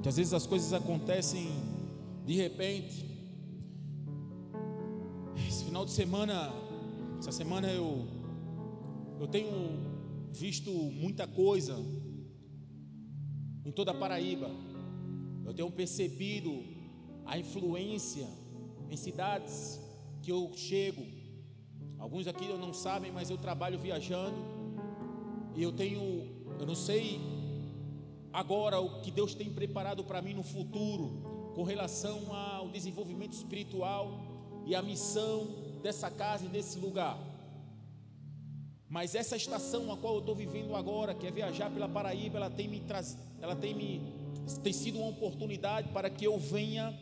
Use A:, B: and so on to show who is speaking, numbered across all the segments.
A: Muitas vezes as coisas acontecem de repente. Esse final de semana, essa semana eu eu tenho visto muita coisa em toda a Paraíba. Eu tenho percebido a influência em cidades que eu chego. Alguns aqui não sabem, mas eu trabalho viajando e eu tenho, eu não sei agora o que Deus tem preparado para mim no futuro com relação ao desenvolvimento espiritual e a missão dessa casa e desse lugar. Mas essa estação a qual eu estou vivendo agora, que é viajar pela Paraíba, ela tem me ela tem me tem sido uma oportunidade para que eu venha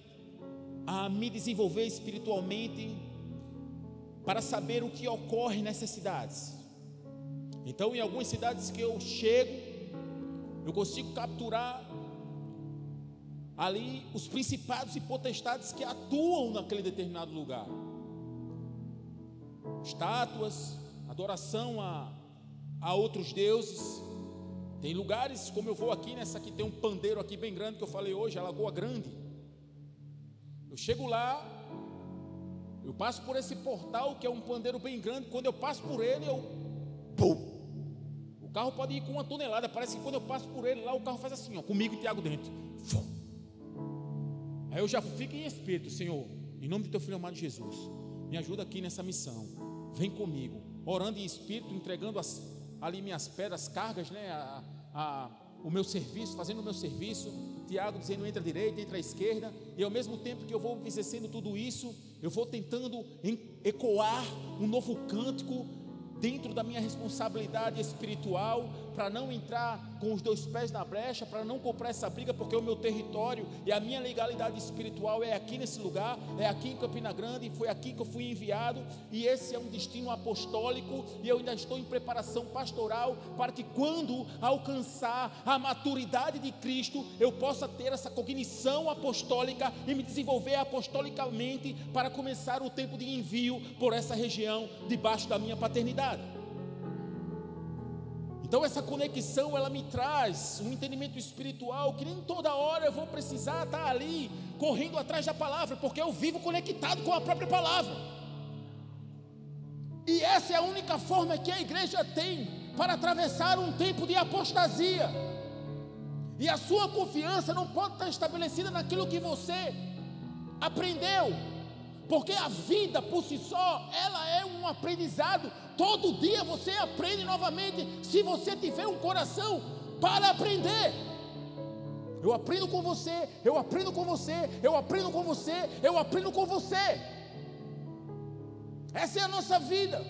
A: a me desenvolver espiritualmente, para saber o que ocorre nessas cidades. Então, em algumas cidades que eu chego, eu consigo capturar ali os principados e potestades que atuam naquele determinado lugar. Estátuas, adoração a, a outros deuses. Tem lugares, como eu vou aqui, nessa aqui tem um pandeiro aqui bem grande que eu falei hoje, a Lagoa Grande. Eu chego lá, eu passo por esse portal que é um pandeiro bem grande. Quando eu passo por ele, eu. Pum! Carro pode ir com uma tonelada. Parece que quando eu passo por ele lá, o carro faz assim, ó, comigo e Tiago dentro. Aí eu já fico em espírito, Senhor, em nome do teu filho amado Jesus, me ajuda aqui nessa missão. Vem comigo, orando em espírito, entregando as, ali minhas pedras, cargas, né? A, a, o meu serviço, fazendo o meu serviço. Tiago dizendo entra à direita, entra à esquerda. E ao mesmo tempo que eu vou exercendo tudo isso, eu vou tentando ecoar um novo cântico dentro da minha responsabilidade espiritual, para não entrar com os dois pés na brecha, para não comprar essa briga, porque o meu território e a minha legalidade espiritual é aqui nesse lugar, é aqui em Campina Grande, foi aqui que eu fui enviado, e esse é um destino apostólico, e eu ainda estou em preparação pastoral, para que quando alcançar a maturidade de Cristo, eu possa ter essa cognição apostólica e me desenvolver apostolicamente para começar o tempo de envio por essa região debaixo da minha paternidade. Então essa conexão ela me traz um entendimento espiritual que nem toda hora eu vou precisar estar ali correndo atrás da palavra, porque eu vivo conectado com a própria palavra. E essa é a única forma que a igreja tem para atravessar um tempo de apostasia. E a sua confiança não pode estar estabelecida naquilo que você aprendeu, porque a vida por si só, ela é um aprendizado. Todo dia você aprende novamente, se você tiver um coração para aprender. Eu aprendo com você, eu aprendo com você, eu aprendo com você, eu aprendo com você. Essa é a nossa vida.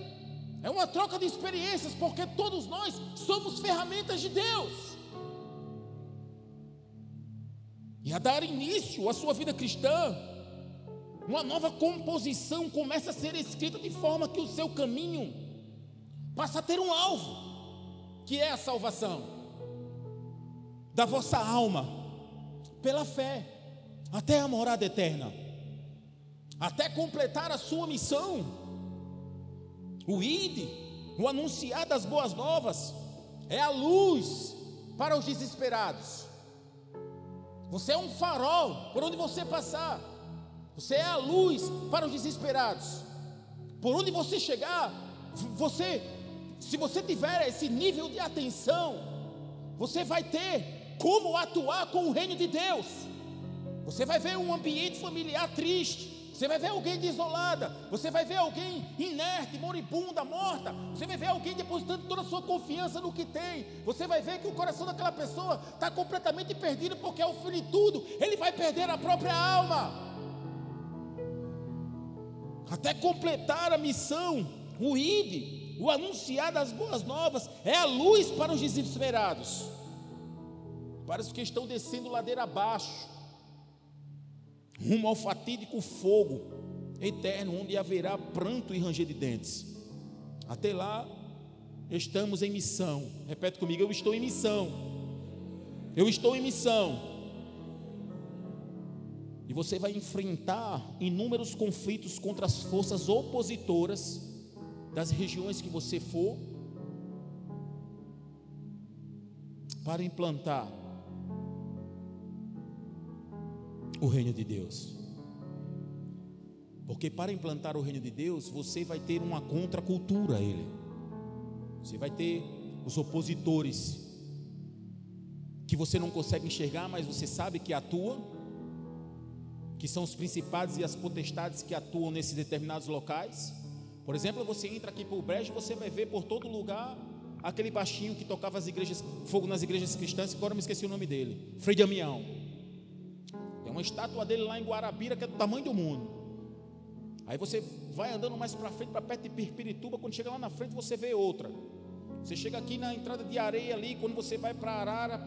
A: É uma troca de experiências, porque todos nós somos ferramentas de Deus. E a dar início à sua vida cristã, uma nova composição começa a ser escrita de forma que o seu caminho passa a ter um alvo, que é a salvação da vossa alma, pela fé, até a morada eterna, até completar a sua missão, o ID, o anunciar das boas novas, é a luz para os desesperados. Você é um farol por onde você passar. Você é a luz para os desesperados. Por onde você chegar, você, se você tiver esse nível de atenção, você vai ter como atuar com o reino de Deus. Você vai ver um ambiente familiar triste. Você vai ver alguém desolada, você vai ver alguém inerte, moribunda, morta. Você vai ver alguém depositando toda a sua confiança no que tem. Você vai ver que o coração daquela pessoa está completamente perdido, porque ao fim de tudo, ele vai perder a própria alma até completar a missão, o ide, o anunciar das boas novas, é a luz para os desesperados, para os que estão descendo ladeira abaixo, rumo ao fatídico fogo eterno, onde haverá pranto e ranger de dentes. Até lá, estamos em missão. Repete comigo: eu estou em missão. Eu estou em missão. E você vai enfrentar inúmeros conflitos contra as forças opositoras das regiões que você for para implantar o reino de Deus. Porque para implantar o reino de Deus, você vai ter uma contracultura a ele. Você vai ter os opositores que você não consegue enxergar, mas você sabe que atuam, que são os principados e as potestades que atuam nesses determinados locais. Por exemplo, você entra aqui por Brejo, você vai ver por todo lugar aquele baixinho que tocava as igrejas, fogo nas igrejas cristãs, agora me esqueci o nome dele, Frei Damião. Tem uma estátua dele lá em Guarabira que é do tamanho do mundo. Aí você vai andando mais para frente, para perto de Pirpirituba, quando chega lá na frente você vê outra. Você chega aqui na entrada de areia ali, quando você vai para Arara,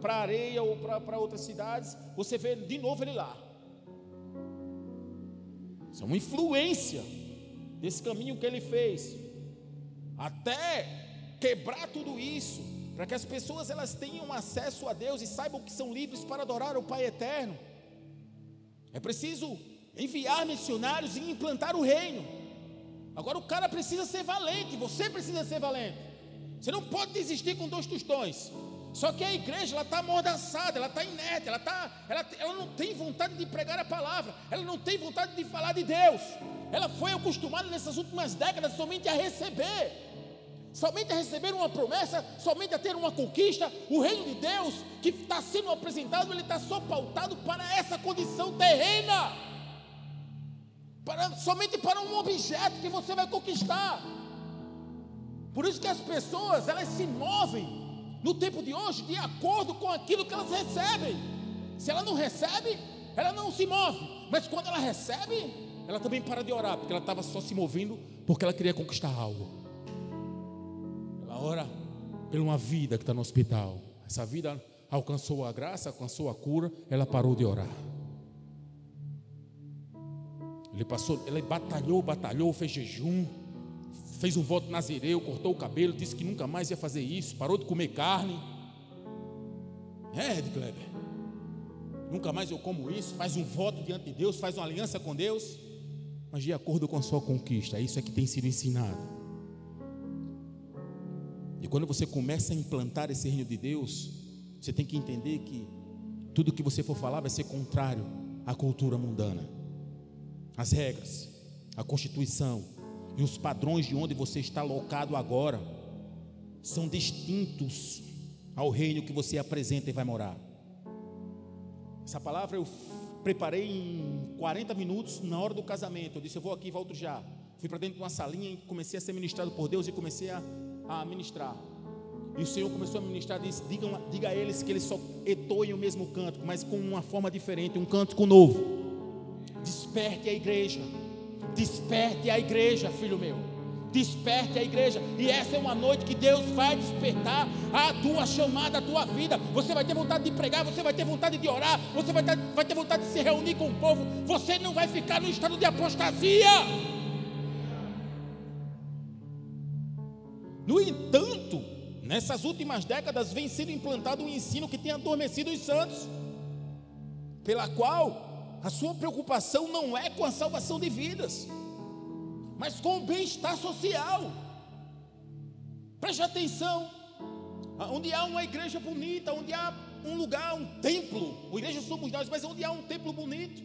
A: para areia ou para outras cidades, você vê de novo ele lá. Isso é uma influência desse caminho que ele fez. Até quebrar tudo isso, para que as pessoas elas tenham acesso a Deus e saibam que são livres para adorar o Pai eterno. É preciso enviar missionários e implantar o reino. Agora o cara precisa ser valente, você precisa ser valente. Você não pode desistir com dois tostões. Só que a igreja ela está amordaçada, ela está inerte, ela, tá, ela, ela não tem vontade de pregar a palavra, ela não tem vontade de falar de Deus. Ela foi acostumada nessas últimas décadas somente a receber, somente a receber uma promessa, somente a ter uma conquista. O reino de Deus que está sendo apresentado, ele está só pautado para essa condição terrena para, somente para um objeto que você vai conquistar. Por isso que as pessoas elas se movem no tempo de hoje de acordo com aquilo que elas recebem. Se ela não recebe, ela não se move. Mas quando ela recebe, ela também para de orar, porque ela estava só se movendo porque ela queria conquistar algo. Ela ora por uma vida que está no hospital. Essa vida alcançou a graça, alcançou a cura, ela parou de orar. Ele passou, ele batalhou, batalhou, fez jejum, fez um voto nazireu, cortou o cabelo, disse que nunca mais ia fazer isso, parou de comer carne. É, Ed Kleber. Nunca mais eu como isso, faz um voto diante de Deus, faz uma aliança com Deus, mas de acordo com a sua conquista, isso é que tem sido ensinado. E quando você começa a implantar esse reino de Deus, você tem que entender que tudo que você for falar vai ser contrário à cultura mundana as regras, a constituição e os padrões de onde você está locado agora são distintos ao reino que você apresenta e vai morar. Essa palavra eu preparei em 40 minutos na hora do casamento. Eu disse, eu vou aqui e volto já. Fui para dentro de uma salinha e comecei a ser ministrado por Deus e comecei a, a ministrar. E o Senhor começou a ministrar, disse, diga, diga a eles que eles só etoem o mesmo canto, mas com uma forma diferente, um cântico novo. Desperte a igreja. Desperte a igreja, filho meu. Desperte a igreja. E essa é uma noite que Deus vai despertar a tua chamada, a tua vida. Você vai ter vontade de pregar, você vai ter vontade de orar, você vai ter, vai ter vontade de se reunir com o povo. Você não vai ficar no estado de apostasia. No entanto, nessas últimas décadas vem sendo implantado um ensino que tem adormecido os santos, pela qual a sua preocupação não é com a salvação de vidas, mas com o bem-estar social. Preste atenção. Onde há uma igreja bonita, onde há um lugar, um templo, a igreja somos nós, mas onde há um templo bonito.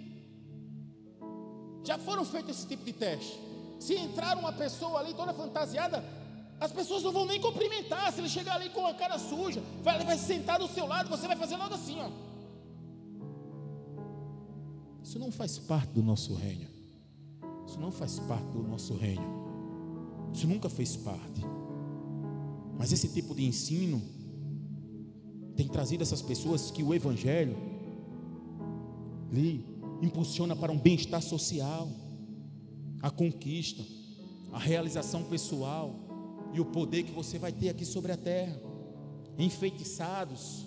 A: Já foram feitos esse tipo de teste. Se entrar uma pessoa ali toda fantasiada, as pessoas não vão nem cumprimentar. Se ele chegar ali com a cara suja, vai, vai sentar do seu lado, você vai fazer logo assim, ó. Isso não faz parte do nosso reino. Isso não faz parte do nosso reino. Isso nunca fez parte. Mas esse tipo de ensino tem trazido essas pessoas que o Evangelho lhe impulsiona para um bem-estar social, a conquista, a realização pessoal e o poder que você vai ter aqui sobre a terra. Enfeitiçados,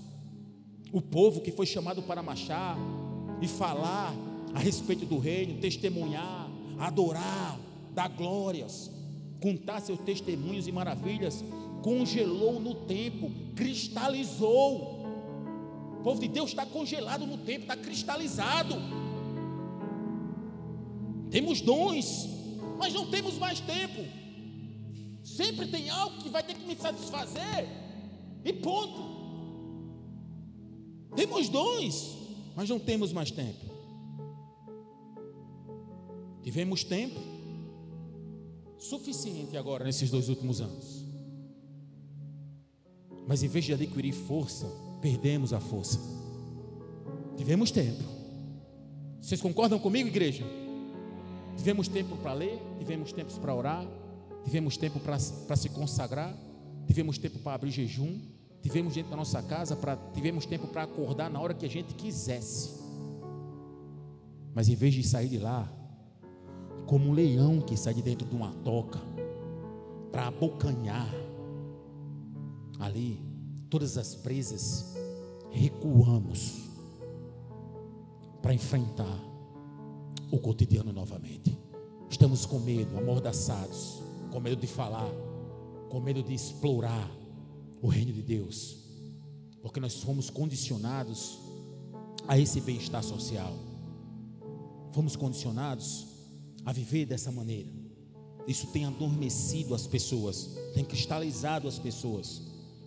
A: o povo que foi chamado para marchar e falar a respeito do reino, testemunhar, adorar, dar glórias, contar seus testemunhos e maravilhas, congelou no tempo, cristalizou. O povo de Deus está congelado no tempo, está cristalizado. Temos dons, mas não temos mais tempo. Sempre tem algo que vai ter que me satisfazer, e ponto. Temos dons, mas não temos mais tempo. Tivemos tempo suficiente agora nesses dois últimos anos. Mas em vez de adquirir força, perdemos a força. Tivemos tempo. Vocês concordam comigo, igreja? Tivemos tempo para ler, tivemos tempo para orar, tivemos tempo para se consagrar, tivemos tempo para abrir jejum, tivemos dentro da nossa casa, pra, tivemos tempo para acordar na hora que a gente quisesse. Mas em vez de sair de lá, como um leão que sai de dentro de uma toca, para abocanhar, ali, todas as presas, recuamos para enfrentar o cotidiano novamente. Estamos com medo, amordaçados, com medo de falar, com medo de explorar o reino de Deus, porque nós fomos condicionados a esse bem-estar social. Fomos condicionados a viver dessa maneira. Isso tem adormecido as pessoas, tem cristalizado as pessoas.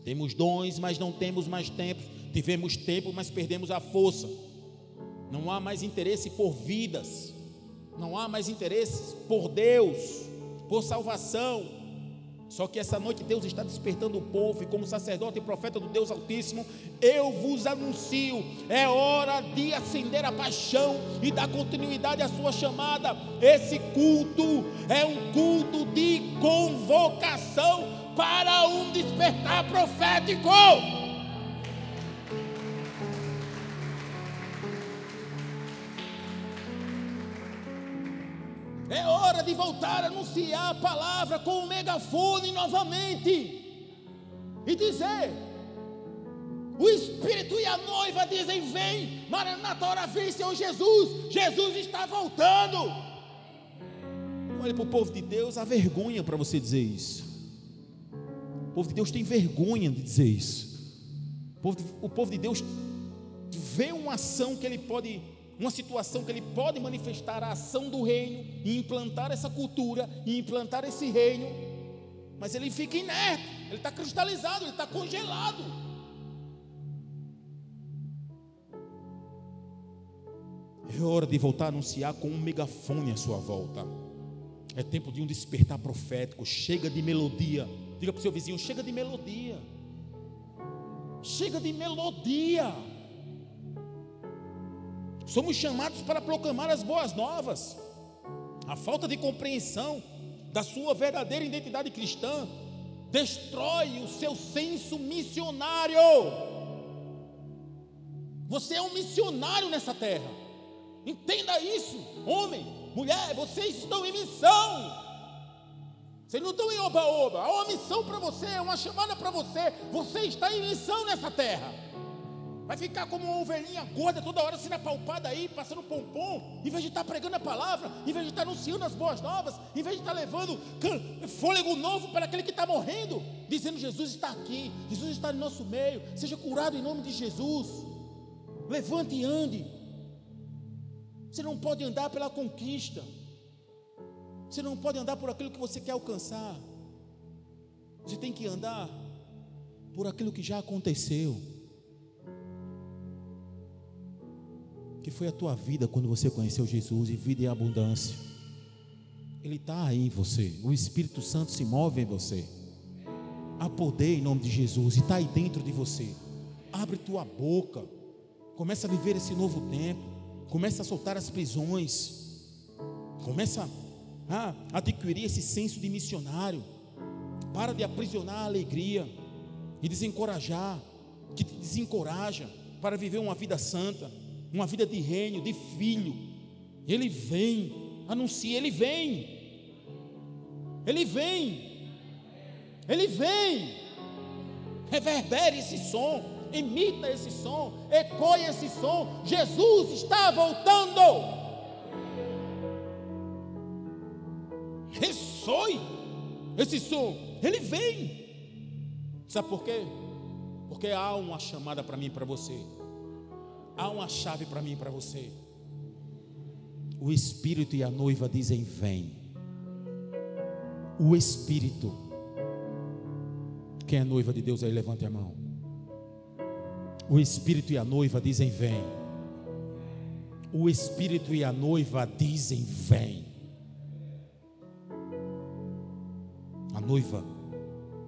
A: Temos dons, mas não temos mais tempo. Tivemos tempo, mas perdemos a força. Não há mais interesse por vidas. Não há mais interesse por Deus, por salvação. Só que essa noite Deus está despertando o povo, e como sacerdote e profeta do Deus Altíssimo, eu vos anuncio: é hora de acender a paixão e dar continuidade à sua chamada. Esse culto é um culto de convocação para um despertar profético. Voltar a anunciar a palavra com o megafone novamente e dizer: o Espírito e a noiva dizem: Vem, Maranata, hora vem, Senhor Jesus, Jesus está voltando. Olha para o povo de Deus, há vergonha para você dizer isso. O povo de Deus tem vergonha de dizer isso. O povo de, o povo de Deus vê uma ação que ele pode uma situação que ele pode manifestar a ação do reino e implantar essa cultura e implantar esse reino, mas ele fica inerte, ele está cristalizado, ele está congelado. É hora de voltar a anunciar com um megafone à sua volta. É tempo de um despertar profético. Chega de melodia. Diga para o seu vizinho: chega de melodia. Chega de melodia. Somos chamados para proclamar as boas novas. A falta de compreensão da sua verdadeira identidade cristã destrói o seu senso missionário. Você é um missionário nessa terra. Entenda isso, homem, mulher, vocês estão em missão. Vocês não estão em oba-oba. Há uma missão para você, uma chamada para você. Você está em missão nessa terra. Vai ficar como uma ovelhinha gorda toda hora sendo apalpada aí, passando pompom, em vez de estar pregando a palavra, em vez de estar anunciando as boas novas, em vez de estar levando fôlego novo para aquele que está morrendo, dizendo: Jesus está aqui, Jesus está no nosso meio, seja curado em nome de Jesus. Levante e ande. Você não pode andar pela conquista, você não pode andar por aquilo que você quer alcançar, você tem que andar por aquilo que já aconteceu. Que foi a tua vida quando você conheceu Jesus e vida em abundância. Ele está aí em você, o Espírito Santo se move em você. Há poder em nome de Jesus e está aí dentro de você. Abre tua boca, começa a viver esse novo tempo, começa a soltar as prisões, começa a adquirir esse senso de missionário. Para de aprisionar a alegria e desencorajar, que te desencoraja para viver uma vida santa uma vida de reino, de filho. Ele vem, anuncia, ele vem. Ele vem. Ele vem. Reverbere esse som, imita esse som, ecoe esse som. Jesus está voltando. Ressoe esse som. Ele vem. Sabe por quê? Porque há uma chamada para mim e para você há uma chave para mim e para você. O Espírito e a noiva dizem: Vem. O Espírito. Quem é noiva de Deus aí, levante a mão. O Espírito e a noiva dizem: Vem. o Espírito e a noiva dizem: Vem. A noiva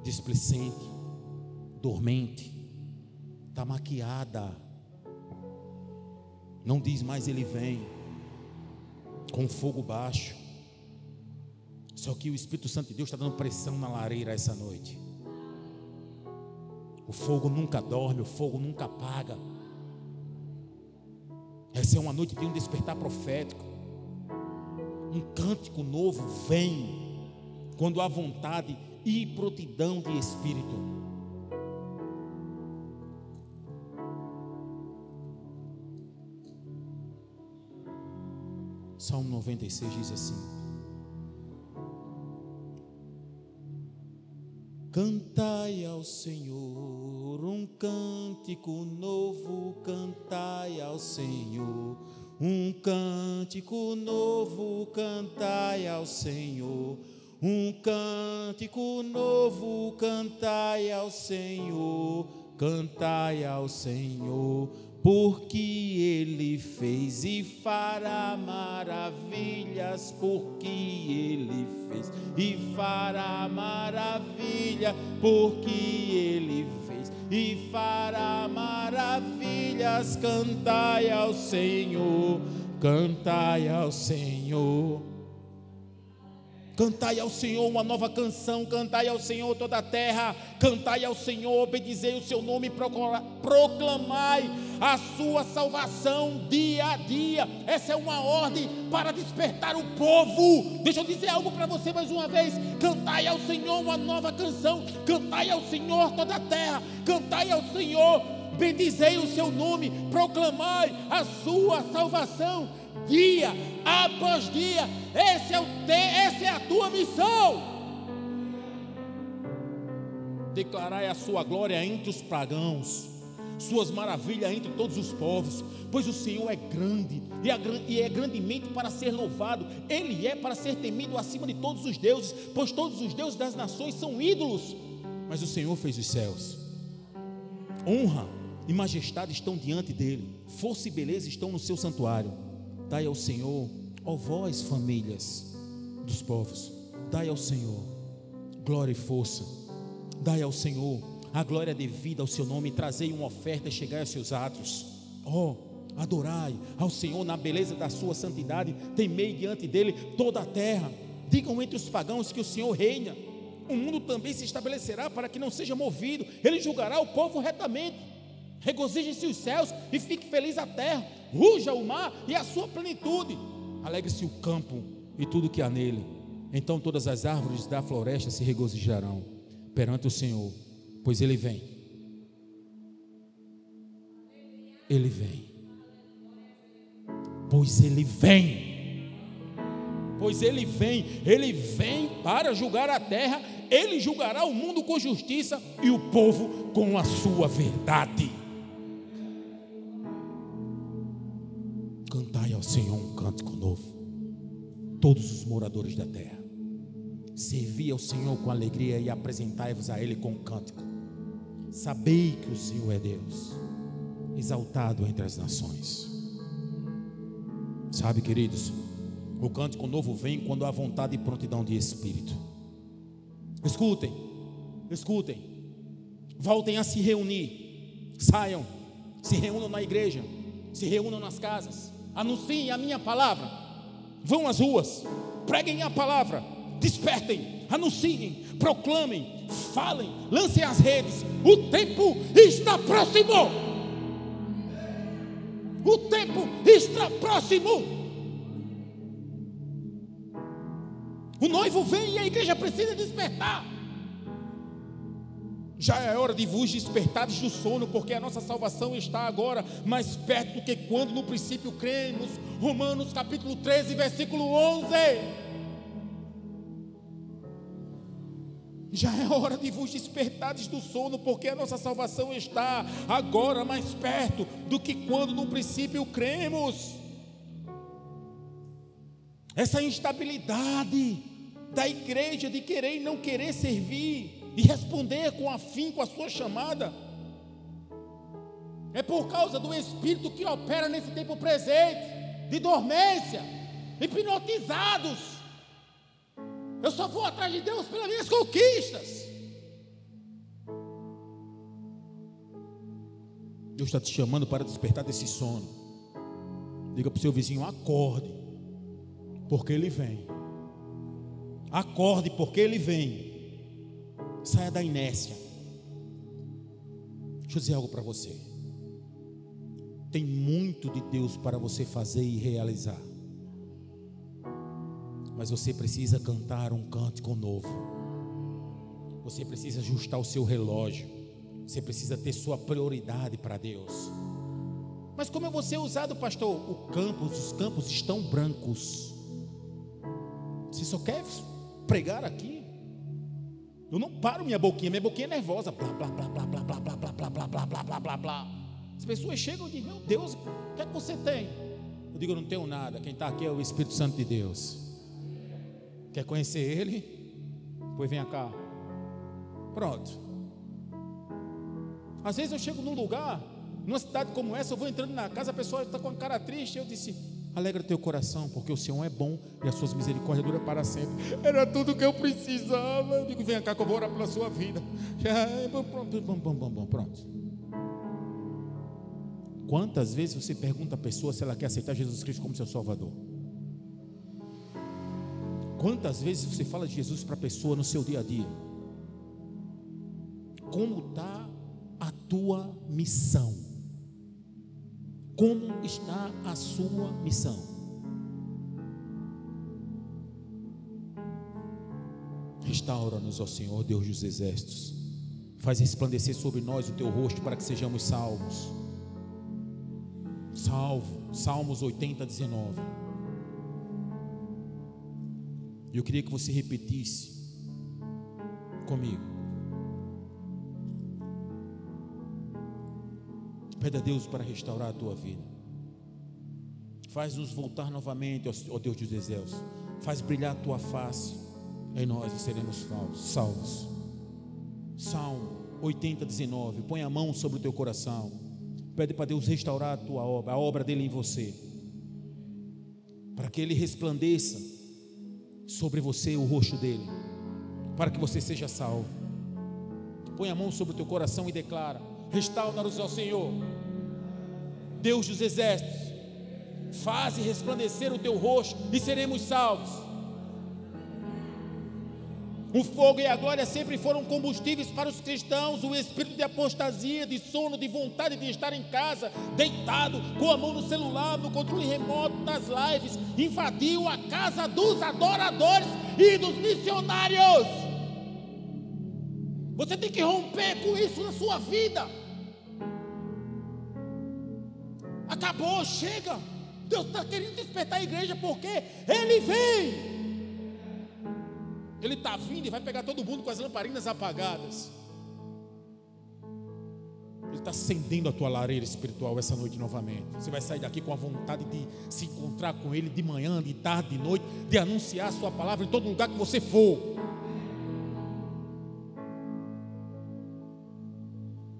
A: displicente, dormente, está maquiada, não diz mais ele vem, com fogo baixo. Só que o Espírito Santo de Deus está dando pressão na lareira essa noite. O fogo nunca dorme, o fogo nunca apaga. Essa é uma noite de um despertar profético. Um cântico novo vem quando há vontade e prontidão de espírito. Salmo 96 diz assim: Cantai ao Senhor um cântico novo, cantai ao Senhor um cântico novo, cantai ao Senhor. Um cântico novo, cantai ao Senhor, cantai ao Senhor porque Ele fez e fará maravilhas, porque Ele fez e fará maravilha, porque Ele fez e fará maravilhas. Cantai ao Senhor, cantai ao Senhor. Cantai ao Senhor uma nova canção, cantai ao Senhor toda a terra, cantai ao Senhor, obedizei o seu nome, proclamai a sua salvação dia a dia. Essa é uma ordem para despertar o povo. Deixa eu dizer algo para você mais uma vez: cantai ao Senhor uma nova canção, cantai ao Senhor toda a terra, cantai ao Senhor, bendizei o seu nome, proclamai a sua salvação dia após dia. Esse é o te, essa é a tua missão. Declarai a sua glória entre os pagãos, suas maravilhas entre todos os povos, pois o Senhor é grande e é, grandemente para ser louvado. Ele é para ser temido acima de todos os deuses, pois todos os deuses das nações são ídolos, mas o Senhor fez os céus. Honra e majestade estão diante dele, força e beleza estão no seu santuário. Dai ao Senhor, ó vós, famílias dos povos, dai ao Senhor glória e força. Dai ao Senhor a glória devida ao seu nome, trazei uma oferta e chegai aos seus atos. Ó, oh, adorai ao Senhor na beleza da sua santidade, temei diante dele toda a terra. Digam entre os pagãos que o Senhor reina. O mundo também se estabelecerá para que não seja movido. Ele julgará o povo retamente. Regozijem-se os céus e fique feliz a terra ruja o mar e a sua plenitude, alegre-se o campo e tudo que há nele. Então todas as árvores da floresta se regozijarão perante o Senhor, pois ele vem. Ele vem. Pois ele vem. Pois ele vem, ele vem para julgar a terra, ele julgará o mundo com justiça e o povo com a sua verdade. Senhor um cântico novo, todos os moradores da terra. Servi ao Senhor com alegria e apresentai-vos a Ele com um cântico. Sabei que o Senhor é Deus, exaltado entre as nações. Sabe, queridos, o cântico novo vem quando há vontade e prontidão de espírito. Escutem, escutem, voltem a se reunir, saiam, se reúnam na igreja, se reúnam nas casas, anunciem a minha palavra, vão às ruas, preguem a palavra, despertem, anunciem, proclamem, falem, lancem as redes. O tempo está próximo. O tempo está próximo. O noivo vem e a igreja precisa despertar. Já é hora de vos despertares do sono, porque a nossa salvação está agora mais perto do que quando no princípio cremos. Romanos capítulo 13, versículo 11. Já é hora de vos despertares do sono, porque a nossa salvação está agora mais perto do que quando no princípio cremos. Essa instabilidade da igreja de querer e não querer servir, e responder com afinco a sua chamada. É por causa do Espírito que opera nesse tempo presente. de dormência, hipnotizados. Eu só vou atrás de Deus pelas minhas conquistas. Deus está te chamando para despertar desse sono. Diga para o seu vizinho: acorde, porque Ele vem. Acorde, porque Ele vem. Saia da inércia. Deixa eu dizer algo para você. Tem muito de Deus para você fazer e realizar. Mas você precisa cantar um cântico novo. Você precisa ajustar o seu relógio. Você precisa ter sua prioridade para Deus. Mas como eu vou ser usado, pastor? O campus, os campos estão brancos. Você só quer pregar aqui? Eu não paro minha boquinha, minha boquinha é nervosa. Blá, blá, blá, blá, blá, blá, blá, blá, blá, blá, blá, blá, blá, blá. As pessoas chegam e dizem, meu Deus, o que é que você tem? Eu digo, eu não tenho nada. Quem está aqui é o Espírito Santo de Deus. Quer conhecer Ele? Pois venha cá. Pronto. Às vezes eu chego num lugar, numa cidade como essa, eu vou entrando na casa, a pessoa está com a cara triste. Eu disse: Alegra teu coração, porque o Senhor é bom e as suas misericórdias duram para sempre. Era tudo que eu precisava. Eu digo: Venha cá que eu vou orar pela sua vida. Pronto. Quantas vezes você pergunta a pessoa se ela quer aceitar Jesus Cristo como seu Salvador? Quantas vezes você fala de Jesus para a pessoa no seu dia a dia? Como está a tua missão? Como está a sua missão? Restaura-nos, ó Senhor, Deus dos exércitos. Faz resplandecer sobre nós o teu rosto para que sejamos salvos. Salvo, Salmos 80, 19. E eu queria que você repetisse comigo. Pede a Deus para restaurar a tua vida. Faz-nos voltar novamente, ó Deus dos exércitos. Faz brilhar a tua face em nós e seremos salvos. Salmo 80, 19. Põe a mão sobre o teu coração. Pede para Deus restaurar a tua obra, a obra dele em você. Para que ele resplandeça sobre você o rosto dele, para que você seja salvo. Põe a mão sobre o teu coração e declara: Restaura-nos ao Senhor, Deus dos exércitos, faze resplandecer o teu rosto e seremos salvos. O fogo e a glória sempre foram combustíveis para os cristãos. O espírito de apostasia, de sono, de vontade de estar em casa, deitado, com a mão no celular, no controle remoto, nas lives, invadiu a casa dos adoradores e dos missionários. Você tem que romper com isso na sua vida. Acabou, chega. Deus está querendo despertar a igreja porque Ele vem. Ele está vindo e vai pegar todo mundo com as lamparinas apagadas. Ele está acendendo a tua lareira espiritual essa noite novamente. Você vai sair daqui com a vontade de se encontrar com Ele de manhã, de tarde, de noite, de anunciar a Sua palavra em todo lugar que você for.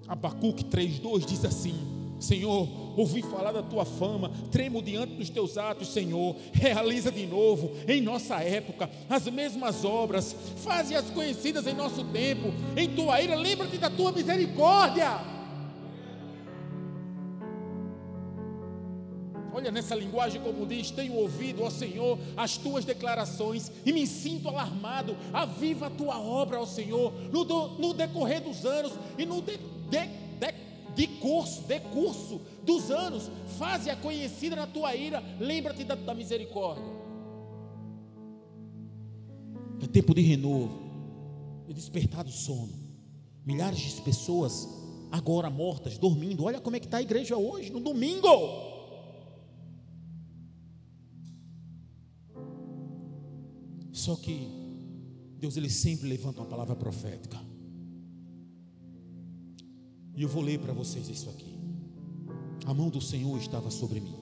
A: Abacuque 3,2 diz assim: Senhor, ouvi falar da tua fama, tremo diante dos teus atos, Senhor. Realiza de novo, em nossa época, as mesmas obras, faze-as conhecidas em nosso tempo. Em tua ira, lembra-te da tua misericórdia. Olha nessa linguagem como diz: Tenho ouvido, ó Senhor, as tuas declarações e me sinto alarmado. Aviva a tua obra, ó Senhor, no, do, no decorrer dos anos e no de, de, de curso, de curso dos anos, faze-a conhecida na tua ira, lembra-te da, da misericórdia. É tempo de renovo, de despertar do sono. Milhares de pessoas agora mortas, dormindo. Olha como é que está a igreja hoje, no domingo. Só que Deus ele sempre levanta uma palavra profética. E eu vou ler para vocês isso aqui. A mão do Senhor estava sobre mim.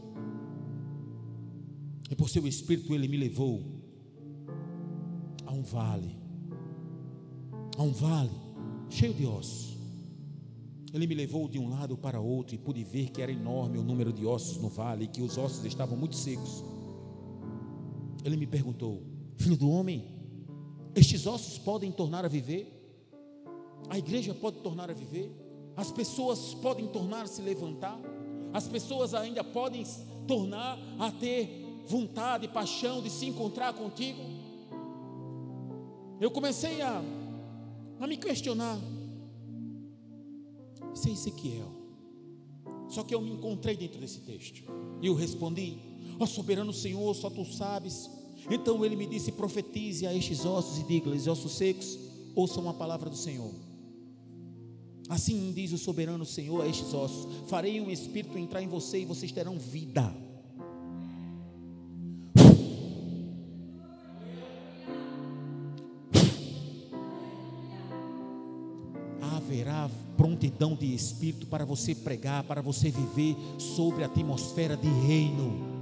A: E por seu espírito ele me levou a um vale. A um vale cheio de ossos. Ele me levou de um lado para outro e pude ver que era enorme o número de ossos no vale e que os ossos estavam muito secos. Ele me perguntou: Filho do homem, estes ossos podem tornar a viver? A igreja pode tornar a viver? As pessoas podem tornar se levantar? As pessoas ainda podem tornar a ter vontade, paixão de se encontrar contigo? Eu comecei a, a me questionar. Isso é Ezequiel. Só que eu me encontrei dentro desse texto. E eu respondi: Ó oh, soberano Senhor, só tu sabes. Então ele me disse: profetize a estes ossos e diga-lhes: ossos secos, ouçam a palavra do Senhor. Assim diz o soberano Senhor a estes ossos: farei um espírito entrar em você e vocês terão vida. Haverá prontidão de espírito para você pregar, para você viver sobre a atmosfera de reino.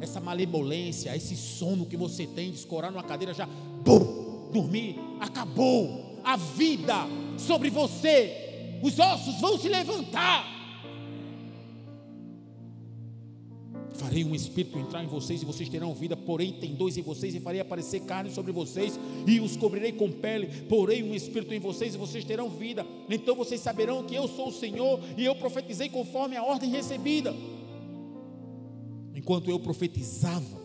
A: Essa malemolência, esse sono que você tem de escorar numa cadeira já, bum, dormir, acabou. A vida sobre você, os ossos vão se levantar. Farei um espírito entrar em vocês e vocês terão vida, porém tem dois em vocês e farei aparecer carne sobre vocês e os cobrirei com pele, porém um espírito em vocês e vocês terão vida. Então vocês saberão que eu sou o Senhor e eu profetizei conforme a ordem recebida. Enquanto eu profetizava,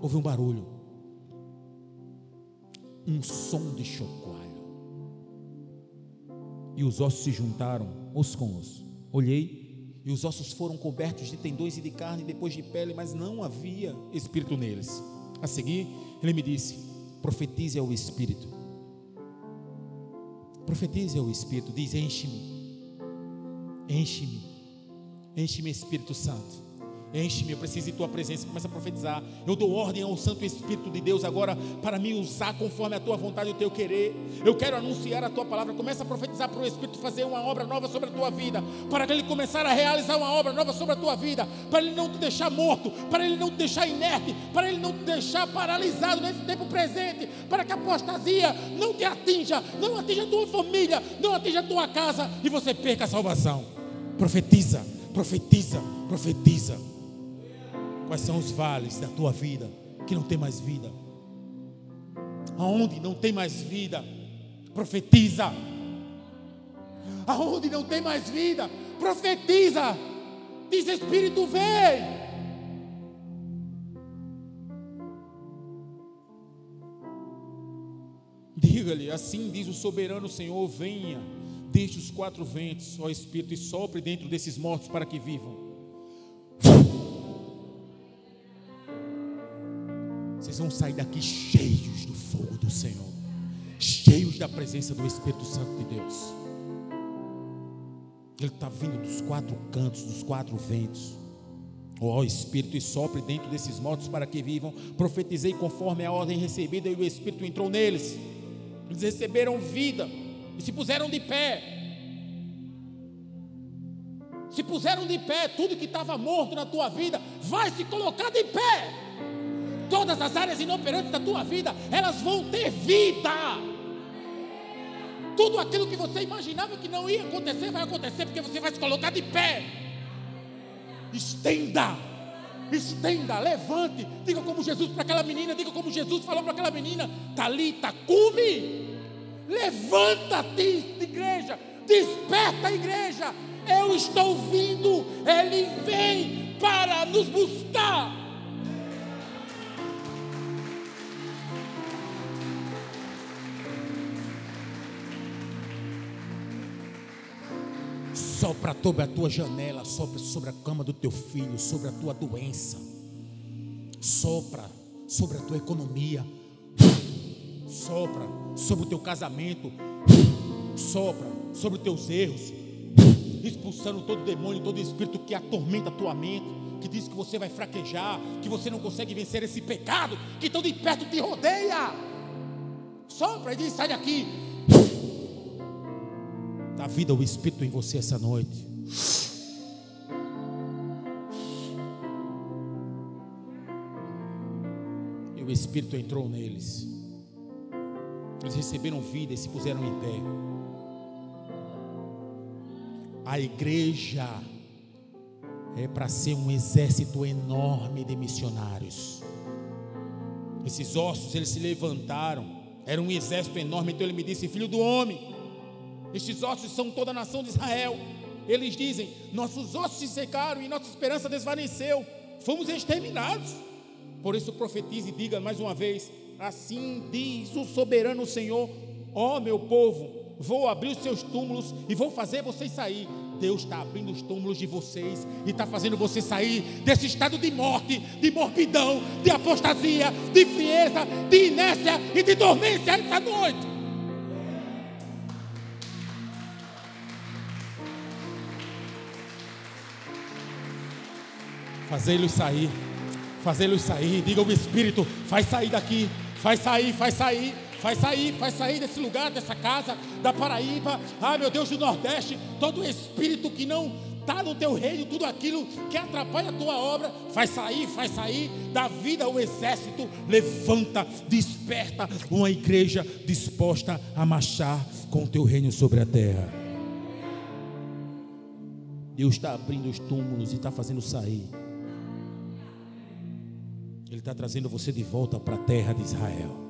A: houve um barulho, um som de chocalho e os ossos se juntaram, os com os. Olhei, e os ossos foram cobertos de tendões e de carne, depois de pele, mas não havia espírito neles. A seguir, ele me disse: profetize ao espírito. Profetize ao espírito, diz: enche-me, enche-me, enche-me, Espírito Santo. Enche-me, eu preciso de tua presença. Começa a profetizar. Eu dou ordem ao Santo Espírito de Deus agora para me usar conforme a tua vontade e o teu querer. Eu quero anunciar a tua palavra. Começa a profetizar para o Espírito fazer uma obra nova sobre a tua vida. Para ele começar a realizar uma obra nova sobre a tua vida. Para ele não te deixar morto. Para ele não te deixar inerte. Para ele não te deixar paralisado nesse tempo presente. Para que a apostasia não te atinja. Não atinja a tua família. Não atinja a tua casa. E você perca a salvação. Profetiza, profetiza, profetiza. Quais são os vales da tua vida que não tem mais vida? Aonde não tem mais vida, profetiza. Aonde não tem mais vida, profetiza. Diz Espírito, vem. Diga-lhe, assim diz o soberano Senhor: venha, deixe os quatro ventos, ó Espírito, e sopre dentro desses mortos para que vivam. Vão sair daqui cheios do fogo do Senhor, cheios da presença do Espírito Santo de Deus. Ele está vindo dos quatro cantos, dos quatro ventos. Ó oh, Espírito, e sopre dentro desses mortos para que vivam. Profetizei conforme a ordem recebida, e o Espírito entrou neles. Eles receberam vida e se puseram de pé. Se puseram de pé, tudo que estava morto na tua vida vai se colocar de pé todas as áreas inoperantes da tua vida, elas vão ter vida. Tudo aquilo que você imaginava que não ia acontecer, vai acontecer, porque você vai se colocar de pé. Estenda, estenda, levante, diga como Jesus para aquela menina, diga como Jesus falou para aquela menina: Talita, cume, levanta-te, igreja, desperta a igreja. Eu estou vindo, Ele vem para nos buscar. Sopra sobre a tua janela, sopra sobre a cama do teu filho, sobre a tua doença. Sopra sobre a tua economia. Sopra sobre o teu casamento. Sopra sobre os teus erros. Expulsando todo demônio, todo espírito que atormenta a tua mente, que diz que você vai fraquejar, que você não consegue vencer esse pecado que tão de perto te rodeia. Sopra e diz: sai daqui, Dá vida ao Espírito em você essa noite. E o Espírito entrou neles. Eles receberam vida e se puseram em pé. A igreja é para ser um exército enorme de missionários. Esses ossos, eles se levantaram, era um exército enorme. Então ele me disse: Filho do homem, estes ossos são toda a nação de Israel. Eles dizem: Nossos ossos se secaram e nossa esperança desvaneceu, fomos exterminados. Por isso profetize e diga mais uma vez: Assim diz o soberano Senhor, ó oh, meu povo, vou abrir os seus túmulos e vou fazer vocês sair. Deus está abrindo os túmulos de vocês e está fazendo você sair desse estado de morte, de morbidão, de apostasia, de frieza, de inércia e de dormência essa noite. Fazê-los sair, fazê-los sair. Diga o Espírito: faz sair daqui, faz sair, faz sair. Faz sair, faz sair desse lugar, dessa casa, da Paraíba, ah meu Deus do Nordeste, todo espírito que não está no teu reino, tudo aquilo que atrapalha a tua obra, faz sair, faz sair da vida o exército, levanta, desperta uma igreja disposta a marchar com o teu reino sobre a terra. Deus está abrindo os túmulos e está fazendo sair. Ele está trazendo você de volta para a terra de Israel.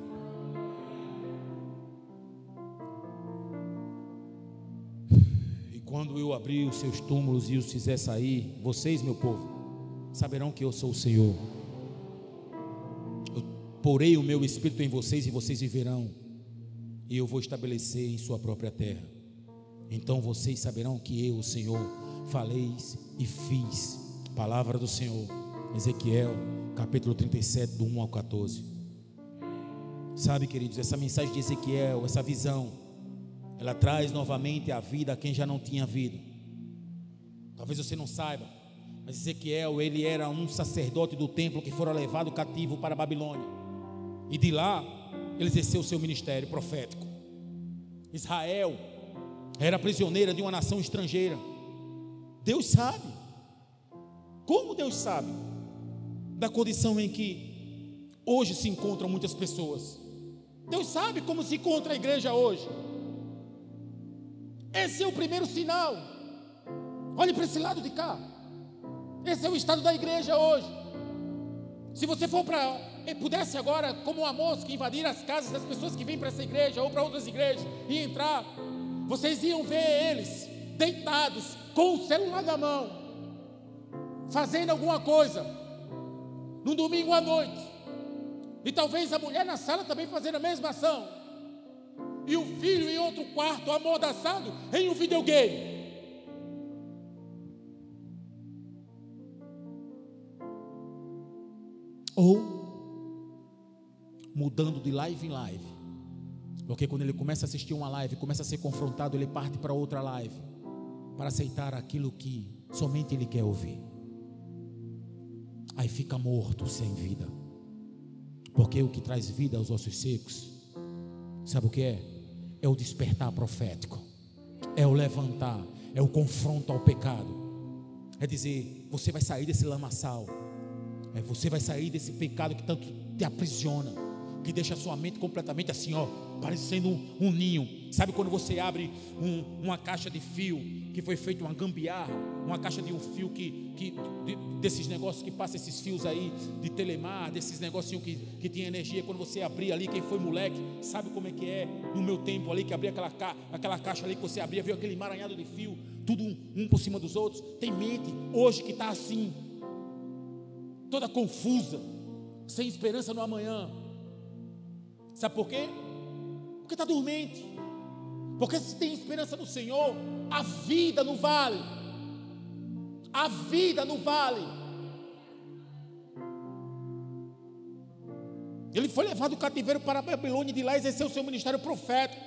A: Quando eu abrir os seus túmulos e os fizer sair, vocês, meu povo, saberão que eu sou o Senhor. Eu porei o meu espírito em vocês e vocês viverão, e eu vou estabelecer em sua própria terra. Então vocês saberão que eu, o Senhor, falei e fiz. Palavra do Senhor. Ezequiel, capítulo 37, do 1 ao 14. Sabe, queridos, essa mensagem de Ezequiel, essa visão, ela traz novamente a vida a quem já não tinha vida. Talvez você não saiba, mas Ezequiel, ele era um sacerdote do templo que fora levado cativo para a Babilônia. E de lá, ele exerceu o seu ministério profético. Israel era prisioneira de uma nação estrangeira. Deus sabe. Como Deus sabe da condição em que hoje se encontram muitas pessoas. Deus sabe como se encontra a igreja hoje. Esse é o primeiro sinal. Olhe para esse lado de cá. Esse é o estado da igreja hoje. Se você for para, pudesse agora, como uma mosca, invadir as casas das pessoas que vêm para essa igreja ou para outras igrejas e entrar, vocês iam ver eles deitados com o celular na mão, fazendo alguma coisa, no domingo à noite, e talvez a mulher na sala também fazendo a mesma ação e o filho em outro quarto, amordaçado em um videogame. Ou mudando de live em live. Porque quando ele começa a assistir uma live, começa a ser confrontado, ele parte para outra live para aceitar aquilo que somente ele quer ouvir. Aí fica morto, sem vida. Porque o que traz vida aos ossos secos, sabe o que é? é o despertar profético, é o levantar, é o confronto ao pecado. É dizer, você vai sair desse lamaçal, é, você vai sair desse pecado que tanto te aprisiona, que deixa a sua mente completamente assim, ó, parecendo um, um ninho. Sabe quando você abre um, uma caixa de fio que foi feito uma gambiarra, uma caixa de um fio que, que de, desses negócios que passa esses fios aí de telemar, desses negocinhos que, que tinha energia, quando você abria ali, quem foi moleque, sabe como é que é no meu tempo ali, que abria aquela, aquela caixa ali que você abria, viu aquele emaranhado de fio, tudo um, um por cima dos outros. Tem mente hoje que está assim, toda confusa, sem esperança no amanhã. Sabe por quê? Porque está dormente. Porque se tem esperança no Senhor, a vida no vale. A vida no vale. Ele foi levado cativeiro para a Babilônia e de lá exerceu seu ministério profético.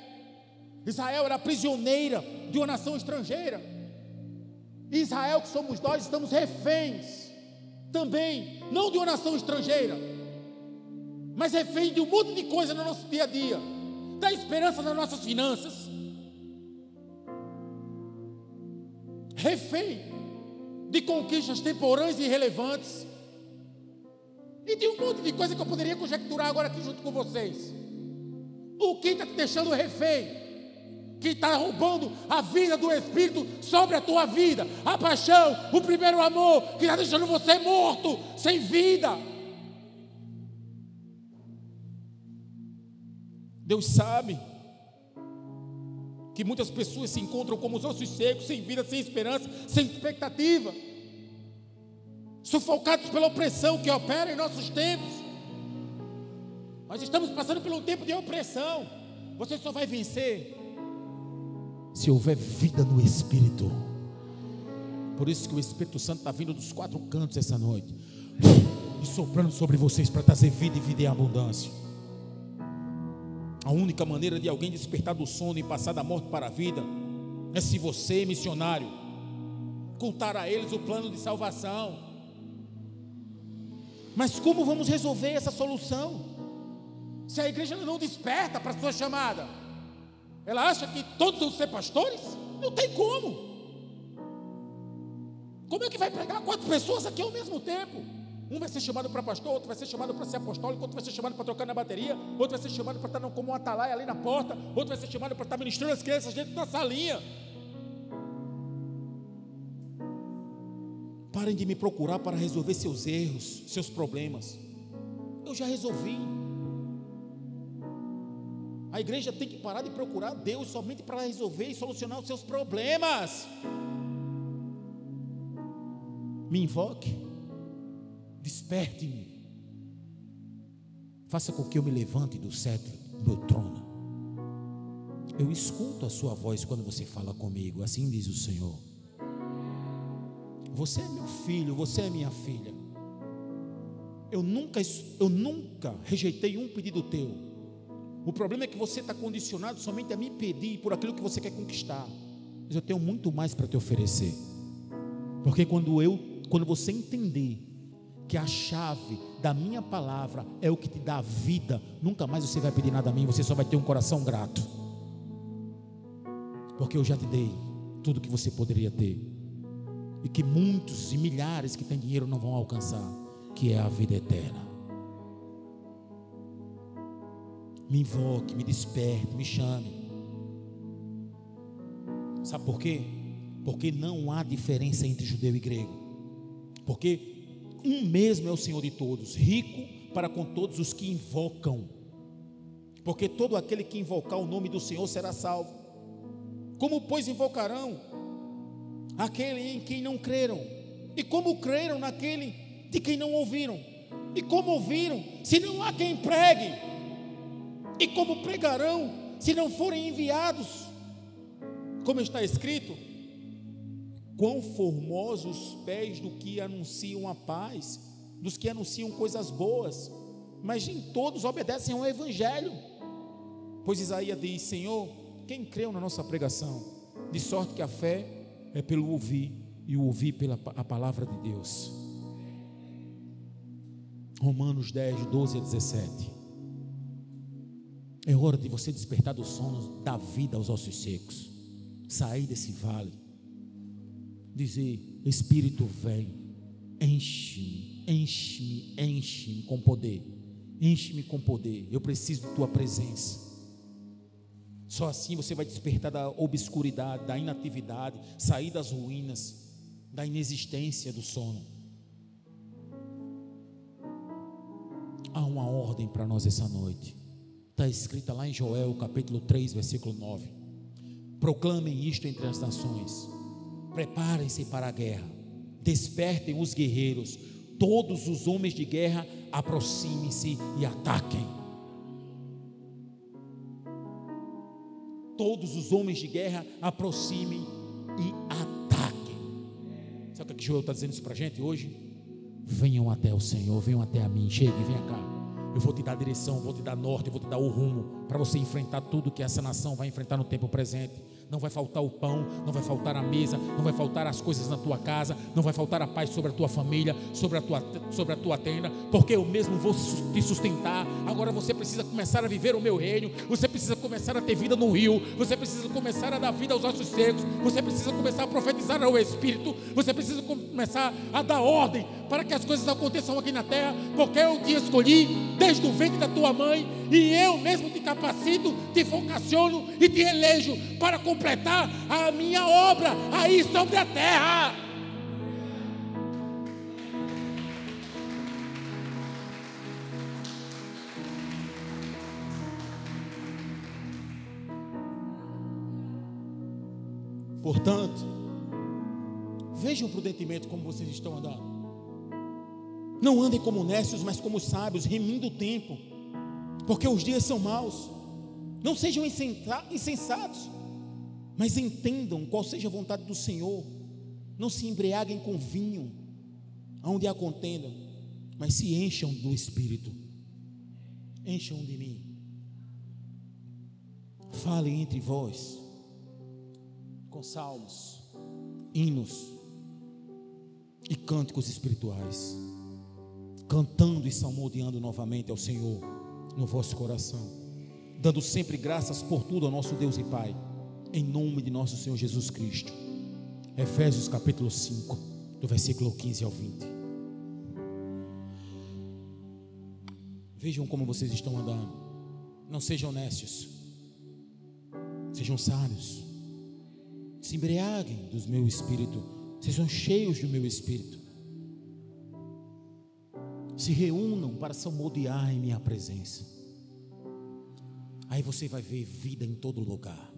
A: Israel era prisioneira de uma nação estrangeira. Israel, que somos nós, estamos reféns também, não de uma nação estrangeira, mas refém de um monte de coisa no nosso dia a dia, da esperança nas nossas finanças, refém de conquistas temporãs e irrelevantes e de um monte de coisa que eu poderia conjecturar agora aqui junto com vocês. O que está te deixando refém? que está roubando a vida do Espírito sobre a tua vida. A paixão, o primeiro amor, que está deixando você morto, sem vida. Deus sabe que muitas pessoas se encontram como os ossos secos, sem vida, sem esperança, sem expectativa, sufocados pela opressão que opera em nossos tempos. Nós estamos passando por um tempo de opressão. Você só vai vencer se houver vida no Espírito. Por isso que o Espírito Santo está vindo dos quatro cantos essa noite e soprando sobre vocês para trazer vida e vida em abundância. A única maneira de alguém despertar do sono e passar da morte para a vida é se você, missionário, contar a eles o plano de salvação. Mas como vamos resolver essa solução? Se a igreja não desperta para a sua chamada, ela acha que todos vão ser pastores? Não tem como. Como é que vai pregar quatro pessoas aqui ao mesmo tempo? Um vai ser chamado para pastor, outro vai ser chamado para ser apostólico, outro vai ser chamado para tocar na bateria, outro vai ser chamado para estar como um atalaia ali na porta, outro vai ser chamado para estar ministrando as crianças dentro da salinha. Parem de me procurar para resolver seus erros, seus problemas. Eu já resolvi. A igreja tem que parar de procurar Deus somente para resolver e solucionar os seus problemas. Me invoque, desperte-me, faça com que eu me levante do cetro do trono. Eu escuto a sua voz quando você fala comigo, assim diz o Senhor. Você é meu filho, você é minha filha. Eu nunca, eu nunca rejeitei um pedido teu. O problema é que você está condicionado somente a me pedir por aquilo que você quer conquistar. Mas eu tenho muito mais para te oferecer. Porque quando eu, quando você entender que a chave da minha palavra é o que te dá vida, nunca mais você vai pedir nada a mim, você só vai ter um coração grato. Porque eu já te dei tudo que você poderia ter. E que muitos e milhares que têm dinheiro não vão alcançar, que é a vida eterna. me invoque, me desperte, me chame. Sabe por quê? Porque não há diferença entre judeu e grego. Porque um mesmo é o Senhor de todos, rico para com todos os que invocam. Porque todo aquele que invocar o nome do Senhor será salvo. Como, pois, invocarão aquele em quem não creram? E como creram naquele de quem não ouviram? E como ouviram, se não há quem pregue? E como pregarão se não forem enviados? Como está escrito: Quão formosos os pés do que anunciam a paz, dos que anunciam coisas boas, mas nem todos obedecem ao Evangelho. Pois Isaías diz: Senhor, quem creu na nossa pregação? De sorte que a fé é pelo ouvir, e o ouvir pela a palavra de Deus. Romanos 10, 12 a 17. É hora de você despertar do sono da vida aos ossos secos. Sair desse vale. Dizer: Espírito vem, enche-me, enche-me, enche-me com poder. Enche-me com poder. Eu preciso de tua presença. Só assim você vai despertar da obscuridade, da inatividade, sair das ruínas, da inexistência do sono. Há uma ordem para nós essa noite. Está escrita lá em Joel, capítulo 3, versículo 9. Proclamem isto entre as nações. Preparem-se para a guerra. Despertem os guerreiros. Todos os homens de guerra aproximem-se e ataquem. Todos os homens de guerra aproximem e ataquem. Sabe o que Joel está dizendo isso para a gente hoje? Venham até o Senhor, venham até a mim, chegue, venha cá. Eu vou te dar direção, vou te dar norte, vou te dar o rumo para você enfrentar tudo que essa nação vai enfrentar no tempo presente não vai faltar o pão, não vai faltar a mesa, não vai faltar as coisas na tua casa, não vai faltar a paz sobre a tua família, sobre a tua, sobre a tua tenda, porque eu mesmo vou te sustentar. Agora você precisa começar a viver o meu reino, você precisa começar a ter vida no rio, você precisa começar a dar vida aos ossos secos, você precisa começar a profetizar ao Espírito, você precisa começar a dar ordem para que as coisas aconteçam aqui na terra, porque eu te escolhi desde o ventre da tua mãe e eu mesmo te capacito, te vocaciono e te elejo para completar a minha obra aí sobre a terra. Portanto, vejam prudentemente como vocês estão andando. Não andem como necios, mas como sábios, remindo o tempo, porque os dias são maus. Não sejam insensatos, mas entendam qual seja a vontade do Senhor. Não se embriaguem com vinho, aonde há contenda, mas se encham do Espírito. Encham de mim. Falem entre vós com salmos, hinos e cânticos espirituais, cantando e salmodiando novamente ao Senhor no vosso coração, dando sempre graças por tudo ao nosso Deus e Pai, em nome de nosso Senhor Jesus Cristo. Efésios capítulo 5, do versículo 15 ao 20. Vejam como vocês estão andando. Não sejam honestos. Sejam sábios se embriaguem do meu espírito, sejam cheios do meu espírito. Se reúnam para salmodiar em minha presença. Aí você vai ver vida em todo lugar.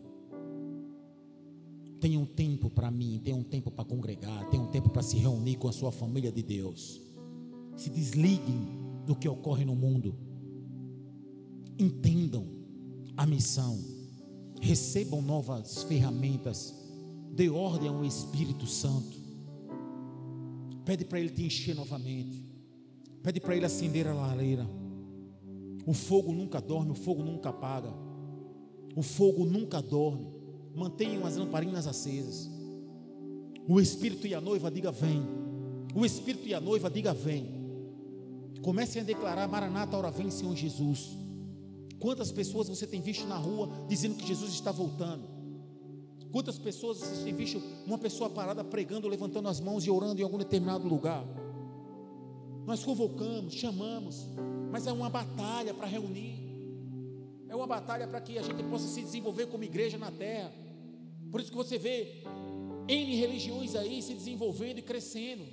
A: Tenha um tempo para mim, tenha um tempo para congregar, tenha um tempo para se reunir com a sua família de Deus. Se desliguem do que ocorre no mundo. Entendam a missão. Recebam novas ferramentas Dê ordem ao Espírito Santo. Pede para Ele te encher novamente. Pede para Ele acender a lareira. O fogo nunca dorme, o fogo nunca apaga. O fogo nunca dorme. Mantenham as lamparinas acesas. O Espírito e a noiva diga vem. O Espírito e a noiva diga vem. Comecem a declarar: Maranata, hora vem, Senhor Jesus. Quantas pessoas você tem visto na rua dizendo que Jesus está voltando? Quantas pessoas vocês têm visto uma pessoa parada pregando, levantando as mãos e orando em algum determinado lugar? Nós convocamos, chamamos, mas é uma batalha para reunir, é uma batalha para que a gente possa se desenvolver como igreja na terra. Por isso que você vê N religiões aí se desenvolvendo e crescendo.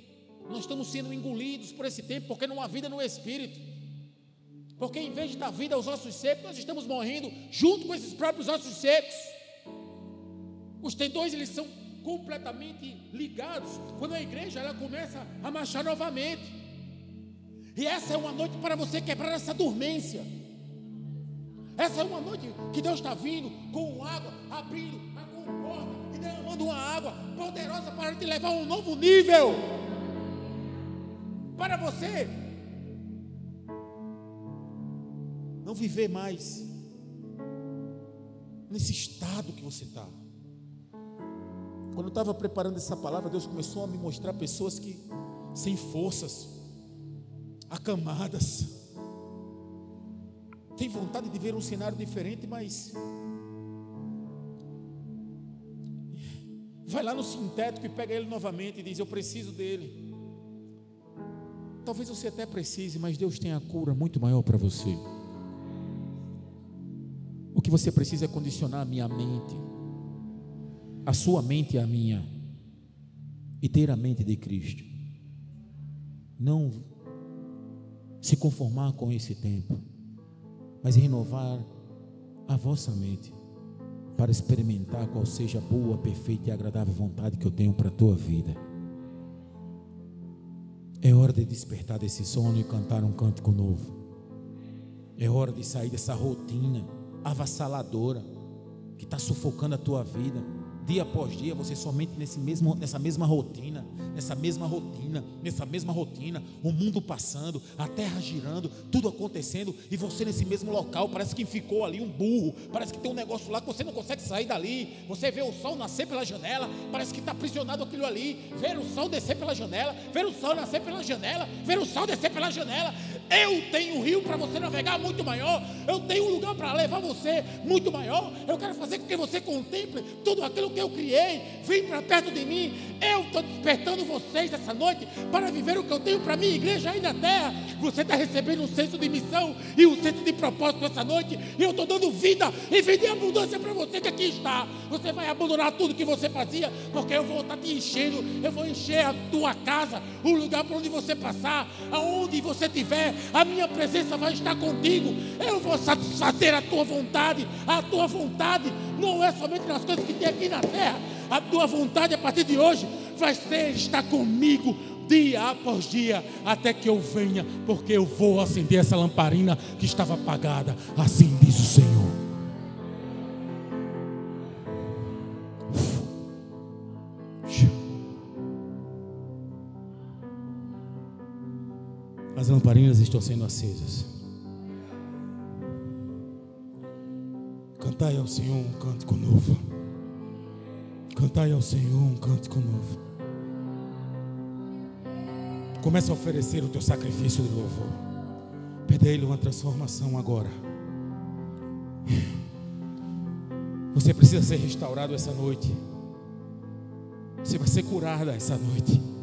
A: Nós estamos sendo engolidos por esse tempo, porque não há vida no Espírito. Porque em vez de dar vida aos ossos secos, nós estamos morrendo junto com esses próprios ossos secos. Os tendões eles são completamente ligados. Quando a igreja ela começa a marchar novamente. E essa é uma noite para você quebrar essa dormência. Essa é uma noite que Deus está vindo com água, abrindo a porta e derramando uma água poderosa para te levar a um novo nível. Para você não viver mais nesse estado que você está. Quando eu estava preparando essa palavra, Deus começou a me mostrar pessoas que sem forças, acamadas, tem vontade de ver um cenário diferente, mas vai lá no sintético e pega ele novamente e diz: Eu preciso dele. Talvez você até precise, mas Deus tem a cura muito maior para você. O que você precisa é condicionar a minha mente a sua mente e a minha, e ter a mente de Cristo. Não se conformar com esse tempo, mas renovar a vossa mente para experimentar qual seja a boa, perfeita e agradável vontade que eu tenho para a tua vida. É hora de despertar desse sono e cantar um cântico novo. É hora de sair dessa rotina avassaladora que está sufocando a tua vida dia após dia, você somente nesse mesmo, nessa mesma rotina, nessa mesma rotina, nessa mesma rotina, o mundo passando, a terra girando, tudo acontecendo, e você nesse mesmo local, parece que ficou ali um burro, parece que tem um negócio lá que você não consegue sair dali, você vê o sol nascer pela janela, parece que está aprisionado aquilo ali, ver o sol descer pela janela, ver o sol nascer pela janela, ver o sol descer pela janela, Eu tenho um rio para você navegar muito maior. Eu tenho um lugar para levar você muito maior. Eu quero fazer com que você contemple tudo aquilo que eu criei. Vem para perto de mim. Eu estou despertando vocês essa noite para viver o que eu tenho para minha igreja aí na terra. Você está recebendo um senso de missão e um senso de propósito essa noite. E eu estou dando vida e vida em abundância para você que aqui está. Você vai abandonar tudo que você fazia, porque eu vou estar te enchendo. Eu vou encher a tua casa, o lugar por onde você passar, aonde você estiver a minha presença vai estar contigo. Eu vou satisfazer a tua vontade. A tua vontade não é somente nas coisas que tem aqui na terra. A tua vontade a partir de hoje vai ser estar comigo dia após dia, até que eu venha, porque eu vou acender essa lamparina que estava apagada. Assim diz o Senhor. As lamparinas estão sendo acesas. Cantai ao Senhor um cântico novo. Cantai ao Senhor um cântico novo. Comece a oferecer o teu sacrifício de louvor. Pede a Ele uma transformação agora. Você precisa ser restaurado essa noite. Você vai ser curada essa noite.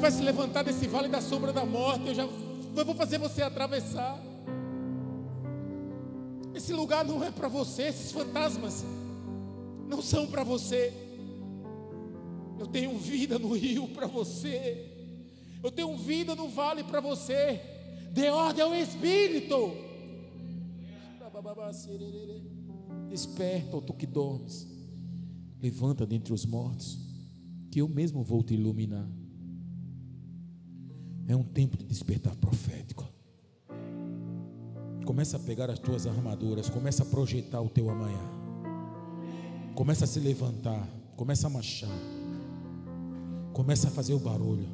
A: Vai se levantar desse vale da sombra da morte. Eu já eu vou fazer você atravessar. Esse lugar não é para você, esses fantasmas não são para você. Eu tenho vida no rio para você. Eu tenho vida no vale para você. Dê ordem ao Espírito. Desperta, ó tu que dormes. Levanta dentre os mortos, que eu mesmo vou te iluminar. É um tempo de despertar profético. Começa a pegar as tuas armaduras, começa a projetar o teu amanhã. Começa a se levantar, começa a marchar. Começa a fazer o barulho.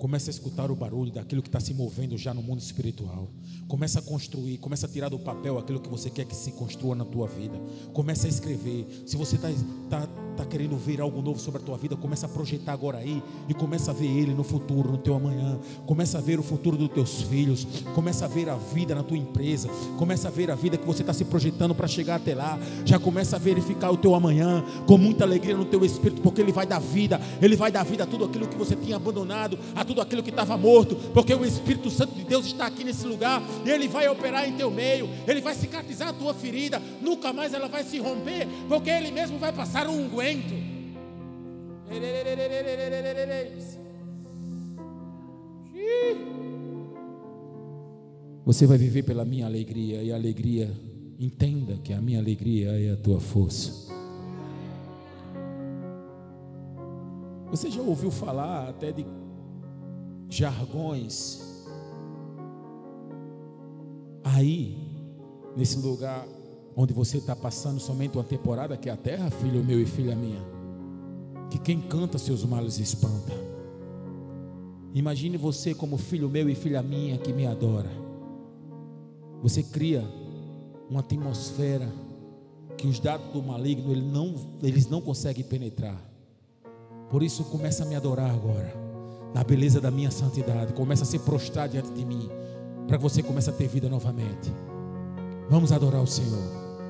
A: Começa a escutar o barulho daquilo que está se movendo já no mundo espiritual. Começa a construir, começa a tirar do papel aquilo que você quer que se construa na tua vida. Começa a escrever. Se você está tá, está querendo ver algo novo sobre a tua vida, começa a projetar agora aí e começa a ver ele no futuro, no teu amanhã. Começa a ver o futuro dos teus filhos, começa a ver a vida na tua empresa, começa a ver a vida que você está se projetando para chegar até lá. Já começa a verificar o teu amanhã com muita alegria no teu espírito, porque ele vai dar vida, ele vai dar vida a tudo aquilo que você tinha abandonado, a tudo aquilo que estava morto, porque o Espírito Santo de Deus está aqui nesse lugar e ele vai operar em teu meio, ele vai cicatrizar a tua ferida, nunca mais ela vai se romper, porque ele mesmo vai passar um unguento você vai viver pela minha alegria e a alegria, entenda que a minha alegria é a tua força. Você já ouviu falar até de jargões aí, nesse lugar onde você está passando somente uma temporada, que é a terra, filho meu e filha minha, que quem canta seus males espanta. Imagine você como filho meu e filha minha que me adora. Você cria uma atmosfera que os dados do maligno ele não, eles não conseguem penetrar. Por isso começa a me adorar agora, na beleza da minha santidade. Começa a se prostrar diante de mim, para que você comece a ter vida novamente. Vamos adorar o Senhor.